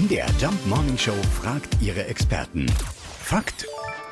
MDR Jump Morning Show fragt ihre Experten. Fakt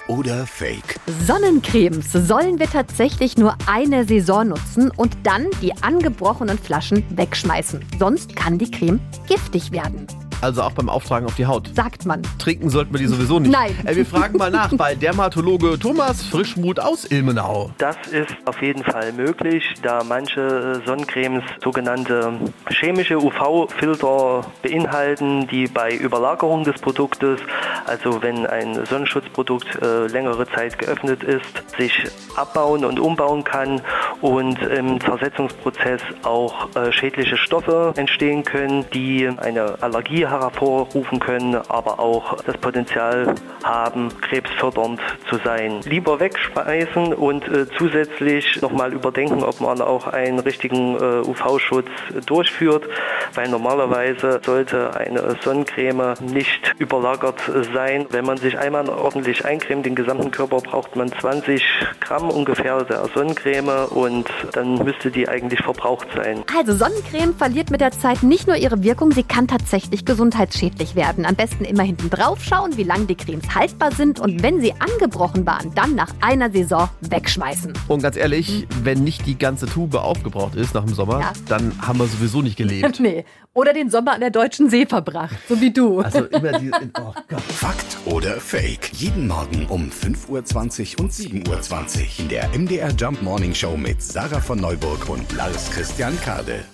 oder Fake? Sonnencremes sollen wir tatsächlich nur eine Saison nutzen und dann die angebrochenen Flaschen wegschmeißen. Sonst kann die Creme giftig werden. Also auch beim Auftragen auf die Haut. Sagt man. Trinken sollten wir die sowieso nicht. Nein. Äh, wir fragen mal nach bei Dermatologe Thomas Frischmuth aus Ilmenau. Das ist auf jeden Fall möglich, da manche Sonnencremes sogenannte chemische UV-Filter beinhalten, die bei Überlagerung des Produktes, also wenn ein Sonnenschutzprodukt äh, längere Zeit geöffnet ist, sich abbauen und umbauen kann und im Zersetzungsprozess auch äh, schädliche Stoffe entstehen können, die eine Allergie hervorrufen können, aber auch das Potenzial haben, krebsfördernd zu sein. Lieber wegschmeißen und äh, zusätzlich nochmal überdenken, ob man auch einen richtigen äh, UV-Schutz durchführt, weil normalerweise sollte eine Sonnencreme nicht überlagert sein. Wenn man sich einmal ordentlich eincremt, den gesamten Körper braucht man 20 Gramm ungefähr der Sonnencreme und dann müsste die eigentlich verbraucht sein. Also Sonnencreme verliert mit der Zeit nicht nur ihre Wirkung, sie kann tatsächlich gesundheitsschädlich werden. Am besten immer hinten drauf schauen, wie lange die Cremes haltbar sind und wenn sie angebrochen waren, dann nach einer Saison wegschmeißen. Und ganz ehrlich, wenn nicht die ganze Tube aufgebraucht ist nach dem Sommer, Ja. dann haben wir sowieso nicht gelebt. Nee. Oder den Sommer an der deutschen See verbracht, so wie du. Also immer die. Oh Gott. Fakt oder Fake? Jeden Morgen um 5.20 Uhr und 7.20 Uhr in der MDR Jump Morning Show mit Sarah von Neuburg und Lars Christian Kade.